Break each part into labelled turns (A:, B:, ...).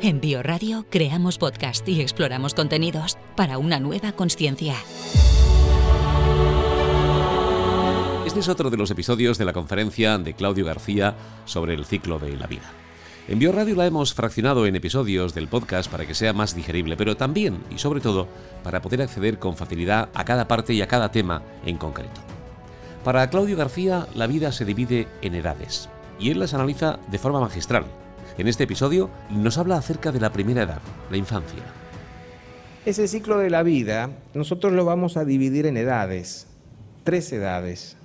A: En Bioradio creamos podcast y exploramos contenidos para una nueva conciencia.
B: Este es otro de los episodios de la conferencia de Claudio García sobre el ciclo de la vida. En Bioradio la hemos fraccionado en episodios del podcast para que sea más digerible, pero también y sobre todo para poder acceder con facilidad a cada parte y a cada tema en concreto. Para Claudio García, la vida se divide en edades y él las analiza de forma magistral. En este episodio nos habla acerca de la primera edad, la infancia.
C: Ese ciclo de la vida nosotros lo vamos a dividir en edades, tres edades,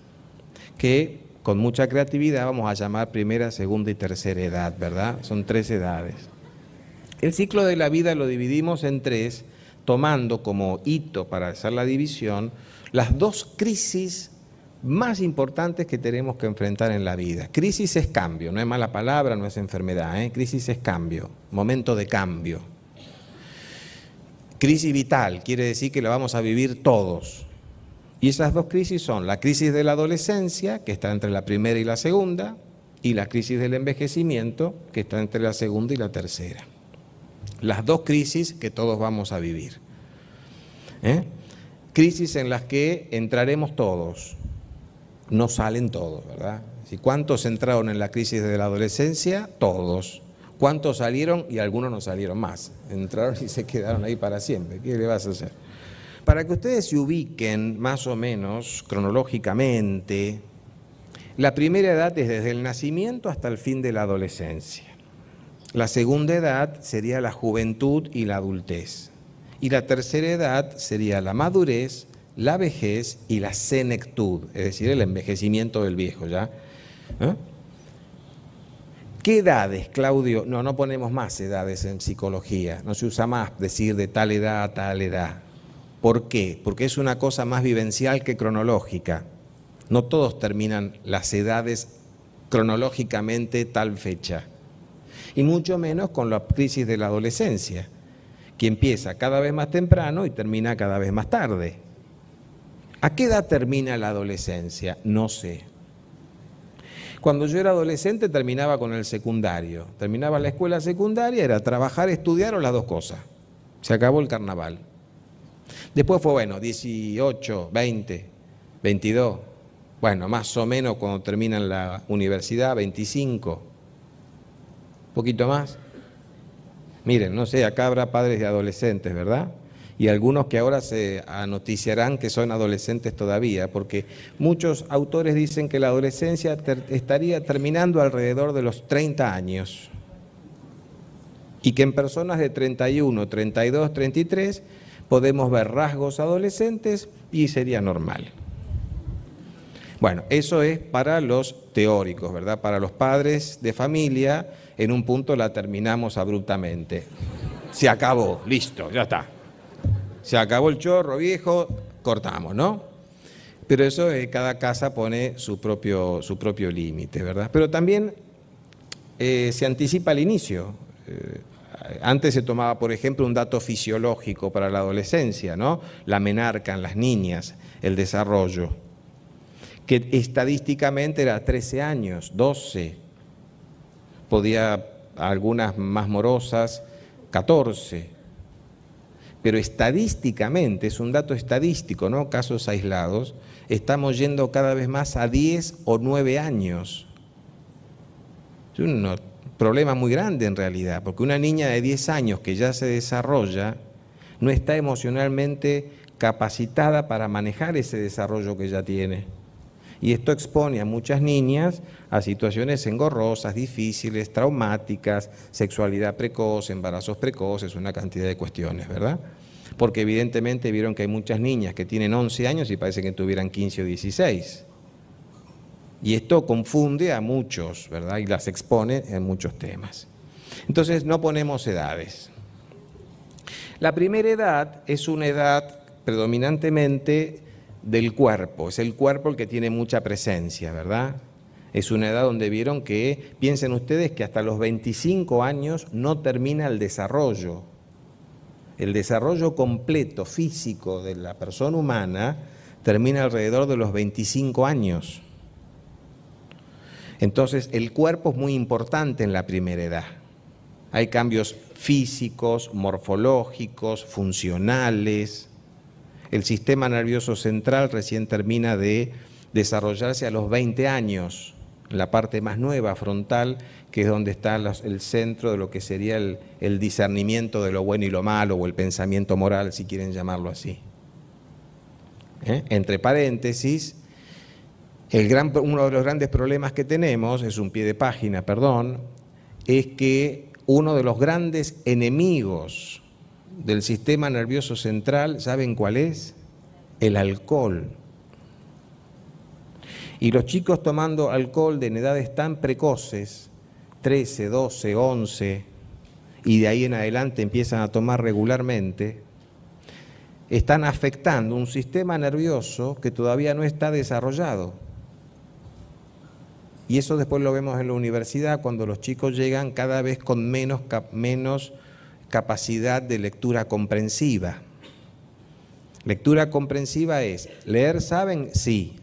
C: que con mucha creatividad vamos a llamar primera, segunda y tercera edad, ¿verdad? Son tres edades. El ciclo de la vida lo dividimos en tres, tomando como hito para hacer la división las dos crisis más importantes que tenemos que enfrentar en la vida. Crisis es cambio, no es mala palabra, no es enfermedad, ¿eh? crisis es cambio, momento de cambio. Crisis vital quiere decir que la vamos a vivir todos, y esas dos crisis son la crisis de la adolescencia, que está entre la primera y la segunda, y la crisis del envejecimiento, que está entre la segunda y la tercera. Las dos crisis que todos vamos a vivir. ¿Eh? Crisis en las que entraremos todos. No salen todos, ¿verdad? ¿Cuántos entraron en la crisis de la adolescencia? Todos. ¿Cuántos salieron? Y algunos no salieron más. Entraron y se quedaron ahí para siempre. ¿Qué le vas a hacer? Para que ustedes se ubiquen más o menos cronológicamente, la primera edad es desde el nacimiento hasta el fin de la adolescencia. La segunda edad sería la juventud y la adultez. Y la tercera edad sería la madurez, la vejez y la senectud, es decir, el envejecimiento del viejo, ¿ya? ¿Eh? ¿Qué edades, Claudio? No, no ponemos más edades en psicología, no se usa más decir de tal edad a tal edad. ¿Por qué? Porque es una cosa más vivencial que cronológica. No todos terminan las edades cronológicamente tal fecha. Y mucho menos con la crisis de la adolescencia, que empieza cada vez más temprano y termina cada vez más tarde. ¿A qué edad termina la adolescencia? No sé. Cuando yo era adolescente terminaba con el secundario. Terminaba la escuela secundaria, era trabajar, estudiar o las dos cosas. Se acabó el carnaval. Después fue, bueno, 18, 20, 22. Bueno, más o menos cuando terminan la universidad, 25. Un poquito más. Miren, no sé, acá habrá padres de adolescentes, ¿verdad? Y algunos que ahora se anoticiarán que son adolescentes todavía, porque muchos autores dicen que la adolescencia estaría terminando alrededor de los 30 años. Y que en personas de 31, 32, 33 podemos ver rasgos adolescentes y sería normal. Bueno, eso es para los teóricos, ¿verdad? Para los padres de familia, en un punto la terminamos abruptamente. Se acabó, listo, ya está. Se acabó el chorro viejo, cortamos, ¿no? Pero eso eh, cada casa pone su propio, su propio límite, ¿verdad? Pero también eh, se anticipa el inicio. Eh, antes se tomaba, por ejemplo, un dato fisiológico para la adolescencia, ¿no? La menarca en las niñas, el desarrollo, que estadísticamente era 13 años, 12, podía algunas más morosas, 14. Pero estadísticamente, es un dato estadístico, no casos aislados, estamos yendo cada vez más a 10 o 9 años. Uno problema muy grande en realidad, porque una niña de 10 años que ya se desarrolla no está emocionalmente capacitada para manejar ese desarrollo que ya tiene. Y esto expone a muchas niñas a situaciones engorrosas, difíciles, traumáticas, sexualidad precoz, embarazos precoces, una cantidad de cuestiones, ¿verdad? Porque evidentemente vieron que hay muchas niñas que tienen 11 años y parece que tuvieran 15 o 16. Y esto confunde a muchos, ¿verdad? Y las expone en muchos temas. Entonces no ponemos edades. La primera edad es una edad predominantemente del cuerpo, es el cuerpo el que tiene mucha presencia, ¿verdad? Es una edad donde vieron que, piensen ustedes que hasta los 25 años no termina el desarrollo. El desarrollo completo físico de la persona humana termina alrededor de los 25 años. Entonces, el cuerpo es muy importante en la primera edad. hay cambios físicos, morfológicos, funcionales. El sistema nervioso central recién termina de desarrollarse a los 20 años, la parte más nueva, frontal, que es donde está el centro de lo que sería el, discernimiento de lo bueno y lo malo, o el pensamiento moral, si quieren llamarlo así. ¿Eh? Entre paréntesis, uno de los grandes problemas que tenemos, es un pie de página, perdón, es que uno de los grandes enemigos del sistema nervioso central, ¿saben cuál es? El alcohol. Y los chicos tomando alcohol de edades tan precoces, 13, 12, 11, y de ahí en adelante empiezan a tomar regularmente, están afectando un sistema nervioso que todavía no está desarrollado. Y eso después lo vemos en la universidad cuando los chicos llegan cada vez con menos, menos capacidad de lectura comprensiva. Lectura comprensiva es, leer saben, sí,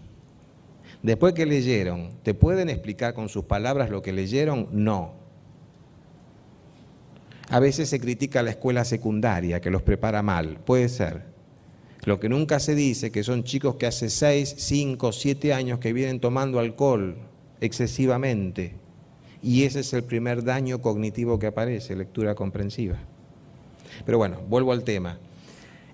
C: Después que leyeron, ¿te pueden explicar con sus palabras lo que leyeron? No. A veces se critica la escuela secundaria, que los prepara mal. Puede ser. Lo que nunca se dice, que son chicos que hace 6, 5, 7 años que vienen tomando alcohol excesivamente. Y ese es el primer daño cognitivo que aparece, lectura comprensiva. Pero bueno, vuelvo al tema.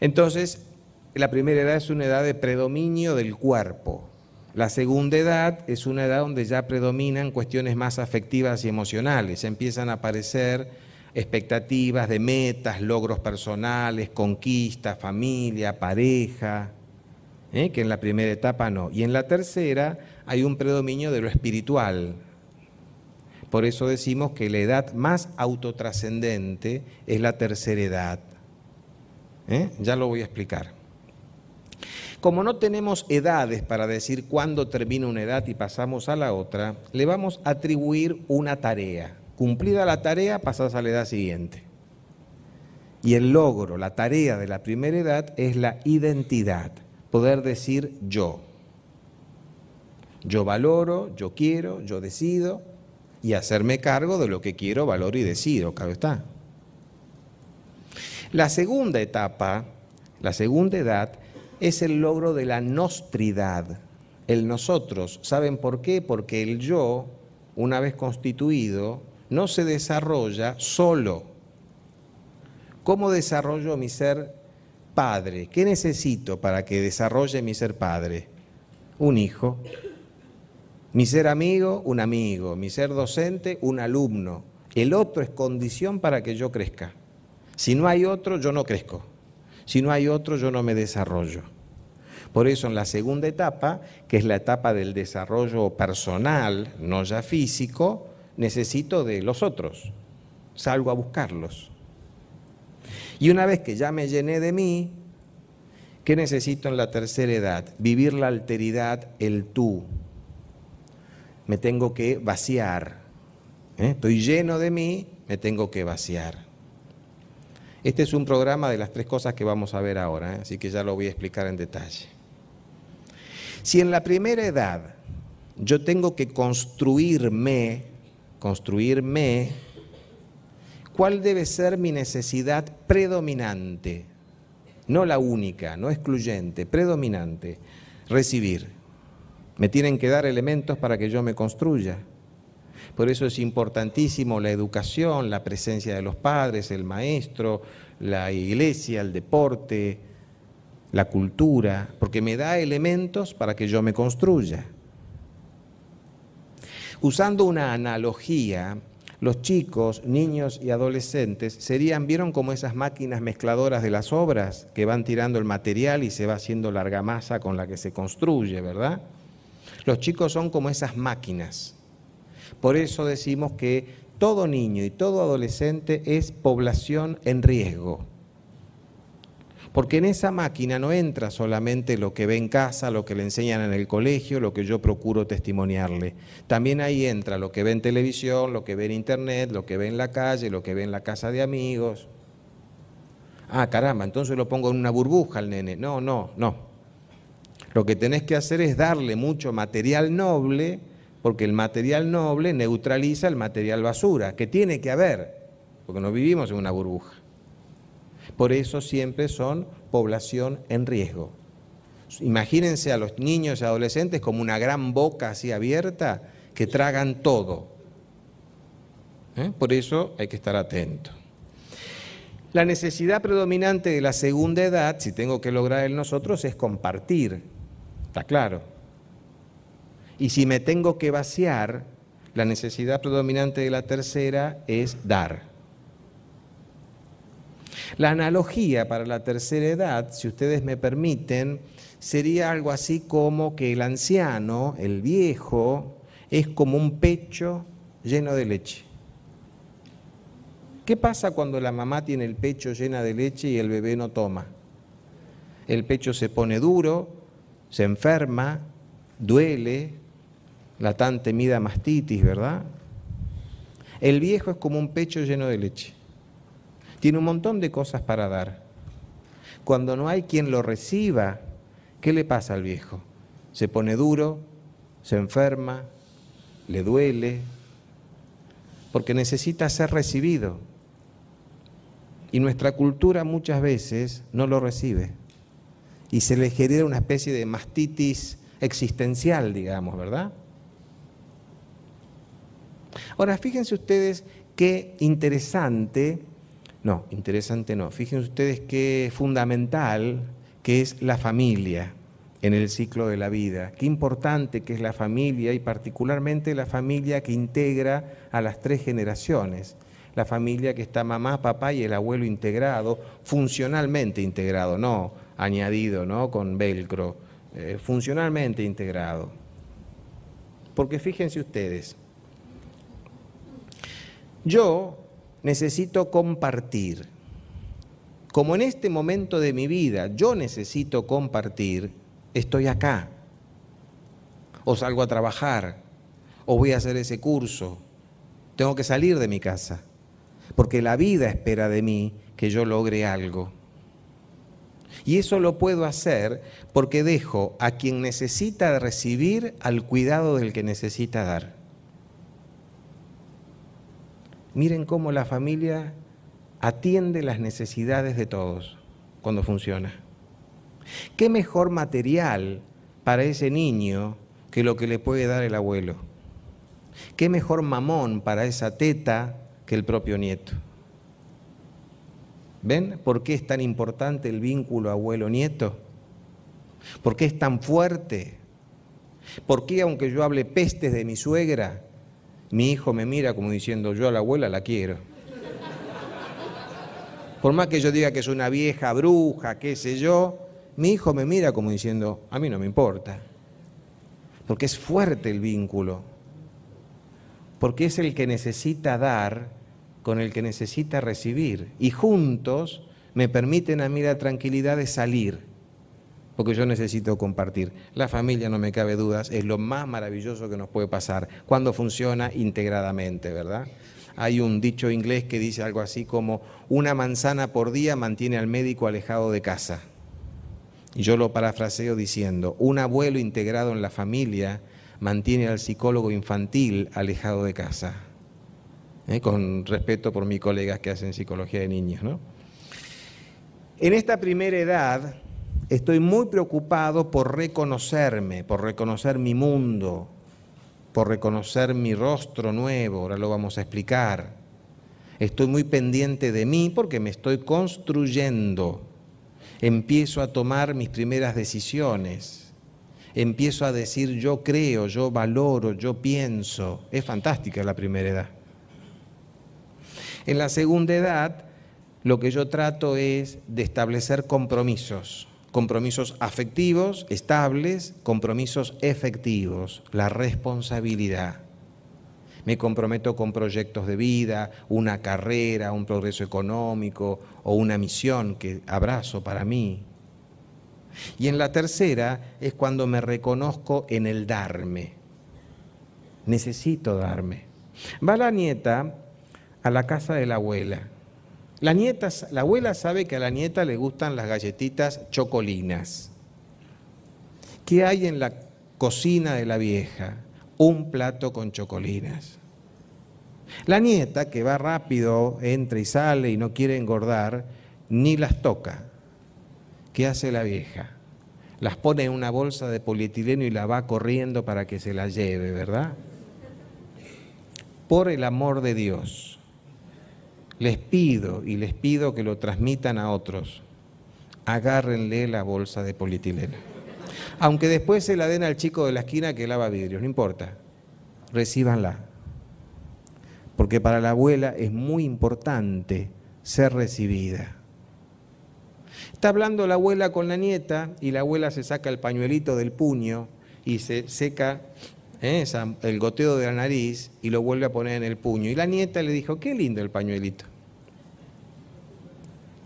C: Entonces, la primera edad es una edad de predominio del cuerpo, la segunda edad es una edad donde ya predominan cuestiones más afectivas y emocionales. Empiezan a aparecer expectativas de metas, logros personales, conquistas, familia, pareja, ¿eh? que en la primera etapa no. Y en la tercera hay un predominio de lo espiritual. Por eso decimos que la edad más autotrascendente es la tercera edad. ¿Eh? Ya lo voy a explicar. Como no tenemos edades para decir cuándo termina una edad y pasamos a la otra, le vamos a atribuir una tarea. Cumplida la tarea, pasas a la edad siguiente. Y el logro, la tarea de la primera edad es la identidad, poder decir yo. Yo valoro, yo quiero, yo decido y hacerme cargo de lo que quiero, valoro y decido, claro está. La segunda etapa, la segunda edad, es el logro de la nostridad, el nosotros. ¿Saben por qué? Porque el yo, una vez constituido, no se desarrolla solo. ¿Cómo desarrollo mi ser padre? ¿Qué necesito para que desarrolle mi ser padre? Un hijo. Mi ser amigo, un amigo. Mi ser docente, un alumno. El otro es condición para que yo crezca. Si no hay otro, yo no crezco. Si no hay otro, yo no me desarrollo. Por eso en la segunda etapa, que es la etapa del desarrollo personal, no ya físico, necesito de los otros. Salgo a buscarlos. Y una vez que ya me llené de mí, ¿qué necesito en la tercera edad? Vivir la alteridad, el tú. Me tengo que vaciar. ¿eh? Estoy lleno de mí, me tengo que vaciar. Este es un programa de las tres cosas que vamos a ver ahora, ¿eh? así que ya lo voy a explicar en detalle. Si en la primera edad yo tengo que construirme, construirme, ¿cuál debe ser mi necesidad predominante? No la única, no excluyente, predominante. Recibir. Me tienen que dar elementos para que yo me construya. Por eso es importantísimo la educación, la presencia de los padres, el maestro, la iglesia, el deporte, la cultura, porque me da elementos para que yo me construya. Usando una analogía, los chicos, niños y adolescentes serían, ¿vieron como esas máquinas mezcladoras de las obras que van tirando el material y se va haciendo la argamasa con la que se construye, ¿verdad? Los chicos son como esas máquinas por eso decimos que todo niño y todo adolescente es población en riesgo. Porque en esa máquina no entra solamente lo que ve en casa, lo que le enseñan en el colegio, lo que yo procuro testimoniarle. También ahí entra lo que ve en televisión, lo que ve en internet, lo que ve en la calle, lo que ve en la casa de amigos. Ah, caramba, entonces lo pongo en una burbuja al nene. No, no, no. Lo que tenés que hacer es darle mucho material noble porque el material noble neutraliza el material basura, que tiene que haber, porque no vivimos en una burbuja. Por eso siempre son población en riesgo. Imagínense a los niños y adolescentes como una gran boca así abierta que tragan todo. ¿Eh? Por eso hay que estar atento. La necesidad predominante de la segunda edad, si tengo que lograr en nosotros, es compartir. Está claro. Y si me tengo que vaciar, la necesidad predominante de la tercera es dar. La analogía para la tercera edad, si ustedes me permiten, sería algo así como que el anciano, el viejo, es como un pecho lleno de leche. ¿Qué pasa cuando la mamá tiene el pecho lleno de leche y el bebé no toma? El pecho se pone duro, se enferma, duele, la tan temida mastitis, ¿verdad? El viejo es como un pecho lleno de leche. Tiene un montón de cosas para dar. Cuando no hay quien lo reciba, ¿qué le pasa al viejo? Se pone duro, se enferma, le duele, porque necesita ser recibido. Y nuestra cultura muchas veces no lo recibe. Y se le genera una especie de mastitis existencial, digamos, ¿verdad? Ahora, fíjense ustedes qué interesante, no, interesante no, fíjense ustedes qué fundamental que es la familia en el ciclo de la vida, qué importante que es la familia y particularmente la familia que integra a las tres generaciones, la familia que está mamá, papá y el abuelo integrado, funcionalmente integrado, no añadido, ¿no? con velcro, eh, funcionalmente integrado. Porque fíjense ustedes, yo necesito compartir. Como en este momento de mi vida yo necesito compartir, estoy acá. O salgo a trabajar, o voy a hacer ese curso. Tengo que salir de mi casa, porque la vida espera de mí que yo logre algo. Y eso lo puedo hacer porque dejo a quien necesita recibir al cuidado del que necesita dar. Miren cómo la familia atiende las necesidades de todos cuando funciona. ¿Qué mejor material para ese niño que lo que le puede dar el abuelo? ¿Qué mejor mamón para esa teta que el propio nieto? ¿Ven por qué es tan importante el vínculo abuelo-nieto? ¿Por qué es tan fuerte? ¿Por qué aunque yo hable pestes de mi suegra, mi hijo me mira como diciendo, yo a la abuela la quiero. Por más que yo diga que es una vieja bruja, qué sé yo, mi hijo me mira como diciendo, a mí no me importa. Porque es fuerte el vínculo. Porque es el que necesita dar con el que necesita recibir. Y juntos me permiten a mí la tranquilidad de salir porque yo necesito compartir. La familia, no me cabe dudas, es lo más maravilloso que nos puede pasar cuando funciona integradamente, ¿verdad? Hay un dicho inglés que dice algo así como, una manzana por día mantiene al médico alejado de casa. Y yo lo parafraseo diciendo, un abuelo integrado en la familia mantiene al psicólogo infantil alejado de casa. ¿Eh? Con respeto por mis colegas que hacen psicología de niños. ¿no? En esta primera edad, Estoy muy preocupado por reconocerme, por reconocer mi mundo, por reconocer mi rostro nuevo, ahora lo vamos a explicar. Estoy muy pendiente de mí porque me estoy construyendo. Empiezo a tomar mis primeras decisiones. Empiezo a decir yo creo, yo valoro, yo pienso. Es fantástica la primera edad. En la segunda edad, lo que yo trato es de establecer compromisos compromisos afectivos, estables, compromisos efectivos, la responsabilidad. Me comprometo con proyectos de vida, una carrera, un progreso económico o una misión que abrazo para mí. Y en la tercera es cuando me reconozco en el darme. Necesito darme. Va la nieta a la casa de la abuela la, nieta, la abuela sabe que a la nieta le gustan las galletitas chocolinas. ¿Qué hay en la cocina de la vieja? Un plato con chocolinas. La nieta, que va rápido, entra y sale y no quiere engordar, ni las toca. ¿Qué hace la vieja? Las pone en una bolsa de polietileno y la va corriendo para que se la lleve, ¿verdad? Por el amor de Dios, les pido y les pido que lo transmitan a otros. Agárrenle la bolsa de polietileno. Aunque después se la den al chico de la esquina que lava vidrios, no importa. Recíbanla. Porque para la abuela es muy importante ser recibida. Está hablando la abuela con la nieta y la abuela se saca el pañuelito del puño y se seca ¿eh? el goteo de la nariz y lo vuelve a poner en el puño. Y la nieta le dijo, qué lindo el pañuelito.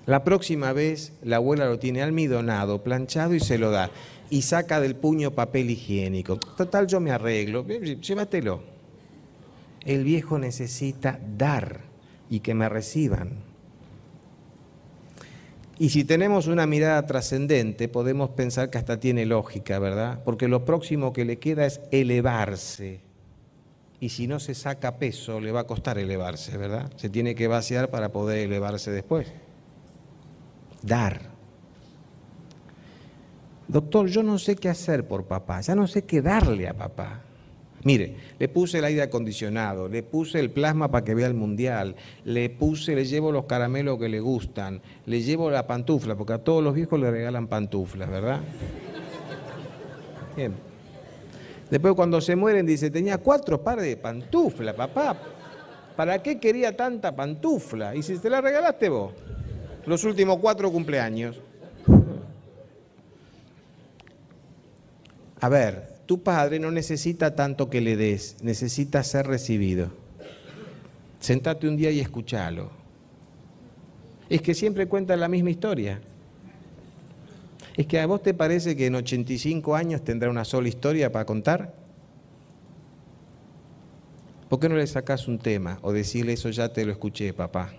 C: La próxima vez la abuela lo tiene almidonado, planchado y se lo da. Y saca del puño papel higiénico. Total, yo me arreglo. Llévatelo. El viejo necesita dar y que me reciban. Y si tenemos una mirada trascendente, podemos pensar que hasta tiene lógica, ¿verdad? Porque lo próximo que le queda es elevarse. Y si no se saca peso, le va a costar elevarse, ¿verdad? Se tiene que vaciar para poder elevarse después. Dar. Doctor, yo no sé qué hacer por papá, ya no sé qué darle a papá. Mire, le puse el aire acondicionado, le puse el plasma para que vea el mundial, le puse, le llevo los caramelos que le gustan, le llevo la pantufla, porque a todos los viejos le regalan pantuflas, ¿verdad? Bien. Después cuando se mueren dice, tenía cuatro pares de pantufla, papá. ¿Para qué quería tanta pantufla? Y si te la regalaste vos, los últimos cuatro cumpleaños. A ver, tu padre no necesita tanto que le des, necesita ser recibido. Sentate un día y escúchalo. Es que siempre cuenta la misma historia. Es que a vos te parece que en 85 años tendrá una sola historia para contar. ¿Por qué no le sacás un tema o decirle eso ya te lo escuché, papá?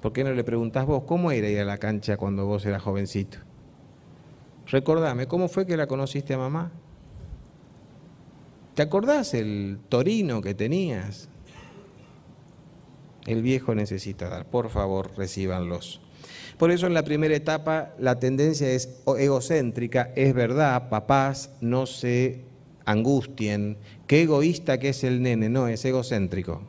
C: ¿Por qué no le preguntás vos cómo era ir a la cancha cuando vos eras jovencito? Recordame, ¿cómo fue que la conociste a mamá? ¿Te acordás el torino que tenías? El viejo necesita dar, por favor, recíbanlos. Por eso en la primera etapa la tendencia es egocéntrica, es verdad, papás no se angustien, qué egoísta que es el nene, no, es egocéntrico,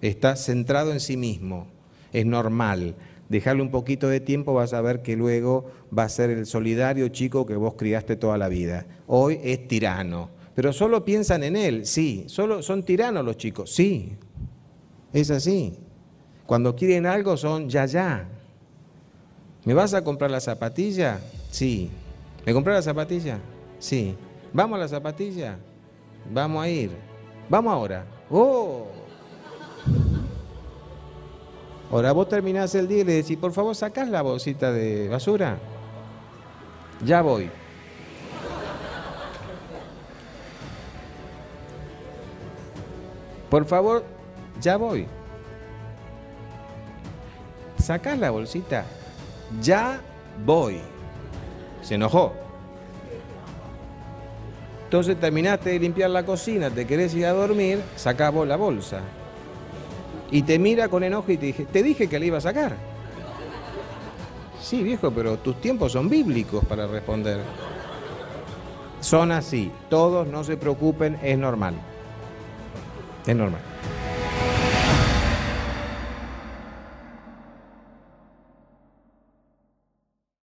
C: está centrado en sí mismo, es normal. Dejarle un poquito de tiempo, vas a ver que luego va a ser el solidario chico que vos criaste toda la vida. Hoy es tirano pero solo piensan en él, sí. Solo son tiranos los chicos, sí. Es así. Cuando quieren algo son ya, ya. ¿Me vas a comprar la zapatilla? Sí. ¿Me compras la zapatilla? Sí. ¿Vamos a la zapatilla? Vamos a ir. Vamos ahora. ¡Oh! Ahora vos terminás el día y le decís, por favor, sacás la bolsita de basura. Ya voy. Por favor, ya voy. Sacás la bolsita. Ya voy. Se enojó. Entonces terminaste de limpiar la cocina, te querés ir a dormir, sacás la bolsa. Y te mira con enojo y te dije, te dije que la iba a sacar. Sí, viejo, pero tus tiempos son bíblicos para responder. Son así. Todos no se preocupen, es normal. Es normal.